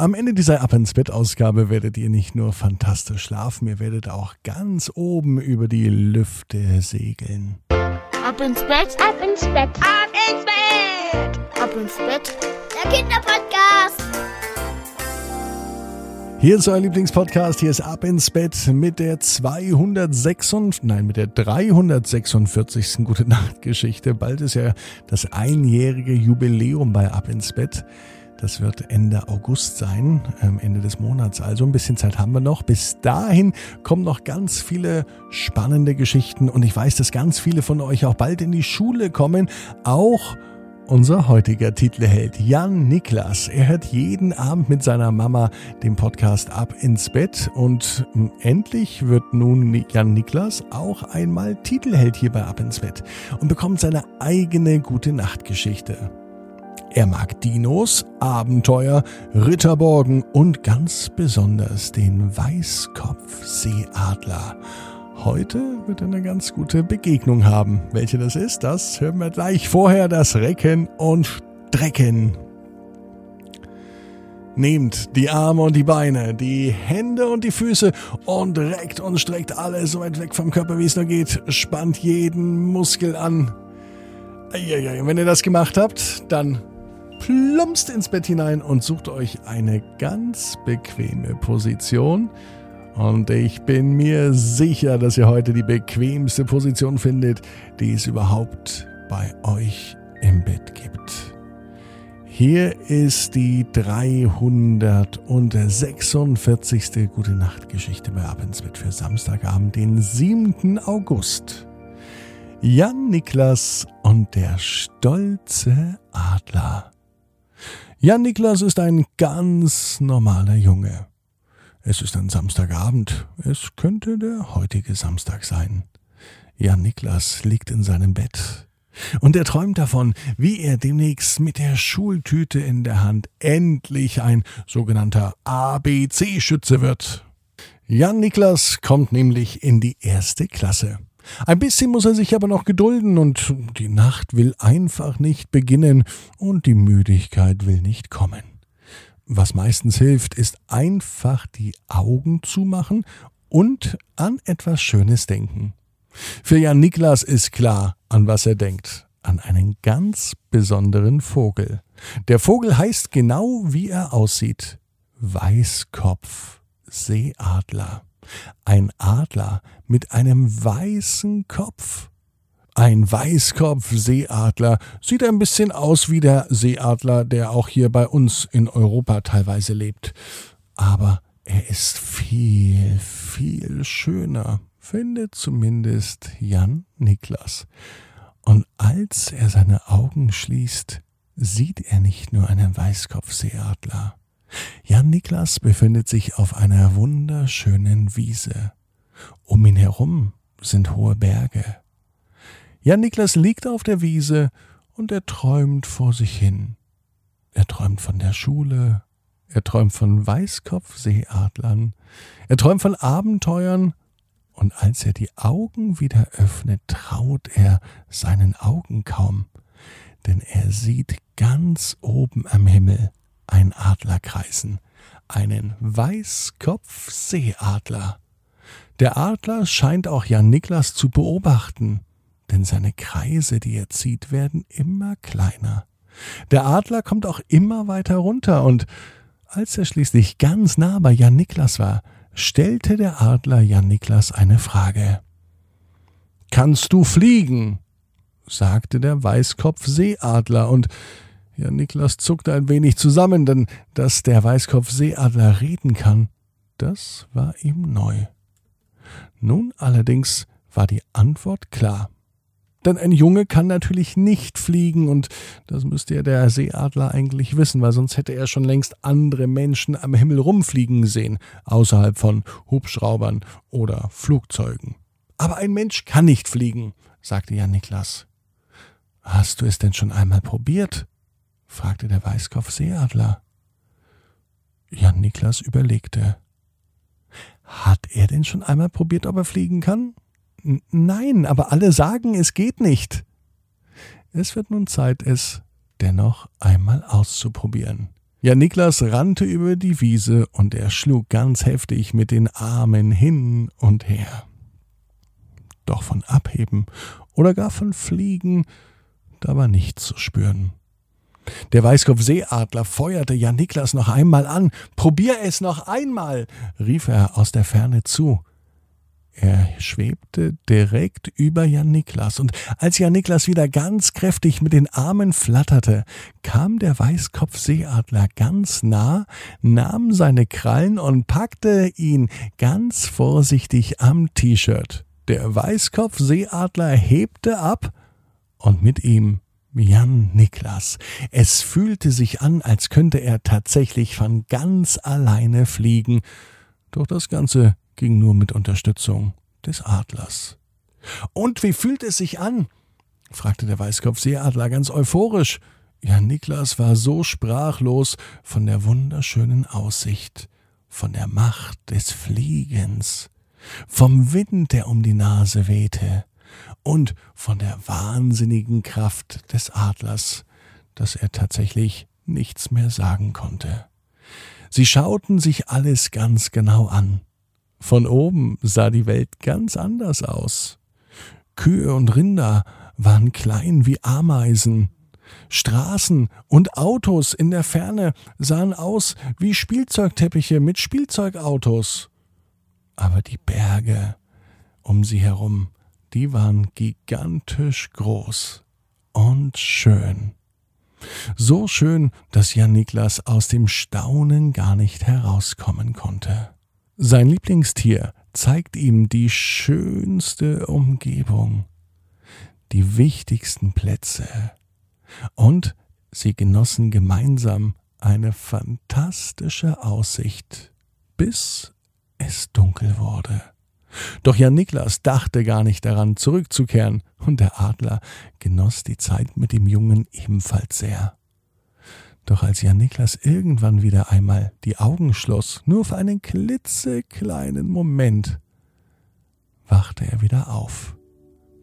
Am Ende dieser Ab ins Bett Ausgabe werdet ihr nicht nur fantastisch schlafen, ihr werdet auch ganz oben über die Lüfte segeln. Ab ins Bett, ab ins Bett, ab ins Bett, ab ins Bett. Der Kinderpodcast. Hier ist euer Lieblingspodcast, hier ist Ab ins Bett mit der 206, nein, mit der 346. Gute Nacht Geschichte. Bald ist ja das einjährige Jubiläum bei Ab ins Bett. Das wird Ende August sein, ähm, Ende des Monats. Also ein bisschen Zeit haben wir noch. Bis dahin kommen noch ganz viele spannende Geschichten und ich weiß, dass ganz viele von euch auch bald in die Schule kommen. Auch unser heutiger Titelheld Jan Niklas. Er hört jeden Abend mit seiner Mama den Podcast ab ins Bett und ähm, endlich wird nun Jan Niklas auch einmal Titelheld hier bei Ab ins Bett und bekommt seine eigene gute Nachtgeschichte. Er mag Dinos, Abenteuer, Ritterborgen und ganz besonders den Weißkopfseeadler. Heute wird er eine ganz gute Begegnung haben. Welche das ist, das hören wir gleich. Vorher das Recken und Strecken. Nehmt die Arme und die Beine, die Hände und die Füße und reckt und streckt alles so weit weg vom Körper, wie es nur geht. Spannt jeden Muskel an. Wenn ihr das gemacht habt, dann plumpst ins Bett hinein und sucht euch eine ganz bequeme Position. Und ich bin mir sicher, dass ihr heute die bequemste Position findet, die es überhaupt bei euch im Bett gibt. Hier ist die 346. Gute Nacht Geschichte bei Abendsbett für Samstagabend, den 7. August. Jan Niklas und der stolze Adler. Jan Niklas ist ein ganz normaler Junge. Es ist ein Samstagabend. Es könnte der heutige Samstag sein. Jan Niklas liegt in seinem Bett. Und er träumt davon, wie er demnächst mit der Schultüte in der Hand endlich ein sogenannter ABC-Schütze wird. Jan Niklas kommt nämlich in die erste Klasse. Ein bisschen muss er sich aber noch gedulden und die Nacht will einfach nicht beginnen und die Müdigkeit will nicht kommen. Was meistens hilft, ist einfach die Augen zumachen und an etwas Schönes denken. Für Jan Niklas ist klar, an was er denkt. An einen ganz besonderen Vogel. Der Vogel heißt genau, wie er aussieht. Weißkopf, Seeadler. Ein Adler mit einem weißen Kopf. Ein Weißkopf-Seeadler sieht ein bisschen aus wie der Seeadler, der auch hier bei uns in Europa teilweise lebt. Aber er ist viel, viel schöner, findet zumindest Jan Niklas. Und als er seine Augen schließt, sieht er nicht nur einen Weißkopfseeadler. Jan Niklas befindet sich auf einer wunderschönen Wiese. Um ihn herum sind hohe Berge. Jan Niklas liegt auf der Wiese und er träumt vor sich hin. Er träumt von der Schule, er träumt von Weißkopfseeadlern, er träumt von Abenteuern, und als er die Augen wieder öffnet, traut er seinen Augen kaum, denn er sieht ganz oben am Himmel ein Adler kreisen, einen Weißkopfseeadler. Der Adler scheint auch Jan Niklas zu beobachten, denn seine Kreise, die er zieht, werden immer kleiner. Der Adler kommt auch immer weiter runter und als er schließlich ganz nah bei Jan Niklas war, stellte der Adler Jan Niklas eine Frage. Kannst du fliegen? sagte der Weißkopfseeadler und ja, Niklas zuckte ein wenig zusammen, denn dass der Weißkopfseeadler reden kann, das war ihm neu. Nun allerdings war die Antwort klar. Denn ein Junge kann natürlich nicht fliegen und das müsste ja der Seeadler eigentlich wissen, weil sonst hätte er schon längst andere Menschen am Himmel rumfliegen sehen, außerhalb von Hubschraubern oder Flugzeugen. Aber ein Mensch kann nicht fliegen, sagte Jan Niklas. Hast du es denn schon einmal probiert? Fragte der Weißkopfseeadler. Jan Niklas überlegte. Hat er denn schon einmal probiert, ob er fliegen kann? Nein, aber alle sagen, es geht nicht. Es wird nun Zeit, es dennoch einmal auszuprobieren. Ja, Niklas rannte über die Wiese und er schlug ganz heftig mit den Armen hin und her. Doch von Abheben oder gar von Fliegen, da war nichts zu spüren. Der Weißkopfseeadler feuerte Jan Niklas noch einmal an. Probier es noch einmal, rief er aus der Ferne zu. Er schwebte direkt über Jan Niklas, und als Jan Niklas wieder ganz kräftig mit den Armen flatterte, kam der Weißkopfseeadler ganz nah, nahm seine Krallen und packte ihn ganz vorsichtig am T-Shirt. Der Weißkopfseeadler hebte ab und mit ihm Jan Niklas. Es fühlte sich an, als könnte er tatsächlich von ganz alleine fliegen. Doch das Ganze ging nur mit Unterstützung des Adlers. Und wie fühlt es sich an? fragte der Weißkopfseeadler ganz euphorisch. Jan Niklas war so sprachlos von der wunderschönen Aussicht, von der Macht des Fliegens, vom Wind, der um die Nase wehte, und von der wahnsinnigen Kraft des Adlers, dass er tatsächlich nichts mehr sagen konnte. Sie schauten sich alles ganz genau an. Von oben sah die Welt ganz anders aus. Kühe und Rinder waren klein wie Ameisen. Straßen und Autos in der Ferne sahen aus wie Spielzeugteppiche mit Spielzeugautos. Aber die Berge um sie herum, die waren gigantisch groß und schön. So schön, dass Jan Niklas aus dem Staunen gar nicht herauskommen konnte. Sein Lieblingstier zeigt ihm die schönste Umgebung, die wichtigsten Plätze, und sie genossen gemeinsam eine fantastische Aussicht, bis es dunkel wurde. Doch Jan Niklas dachte gar nicht daran, zurückzukehren, und der Adler genoss die Zeit mit dem Jungen ebenfalls sehr. Doch als Jan Niklas irgendwann wieder einmal die Augen schloss, nur für einen klitzekleinen Moment, wachte er wieder auf,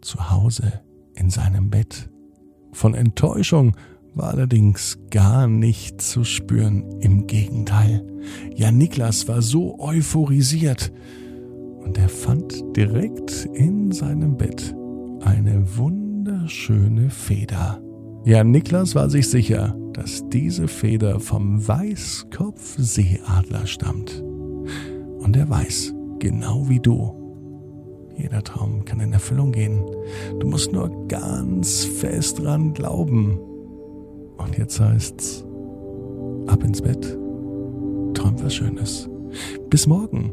zu Hause in seinem Bett. Von Enttäuschung war allerdings gar nicht zu spüren, im Gegenteil. Jan Niklas war so euphorisiert, und er fand direkt in seinem Bett eine wunderschöne Feder. Jan Niklas war sich sicher, dass diese Feder vom Weißkopfseeadler stammt. Und er weiß, genau wie du, jeder Traum kann in Erfüllung gehen. Du musst nur ganz fest dran glauben. Und jetzt heißt's, ab ins Bett, träum was Schönes. Bis morgen,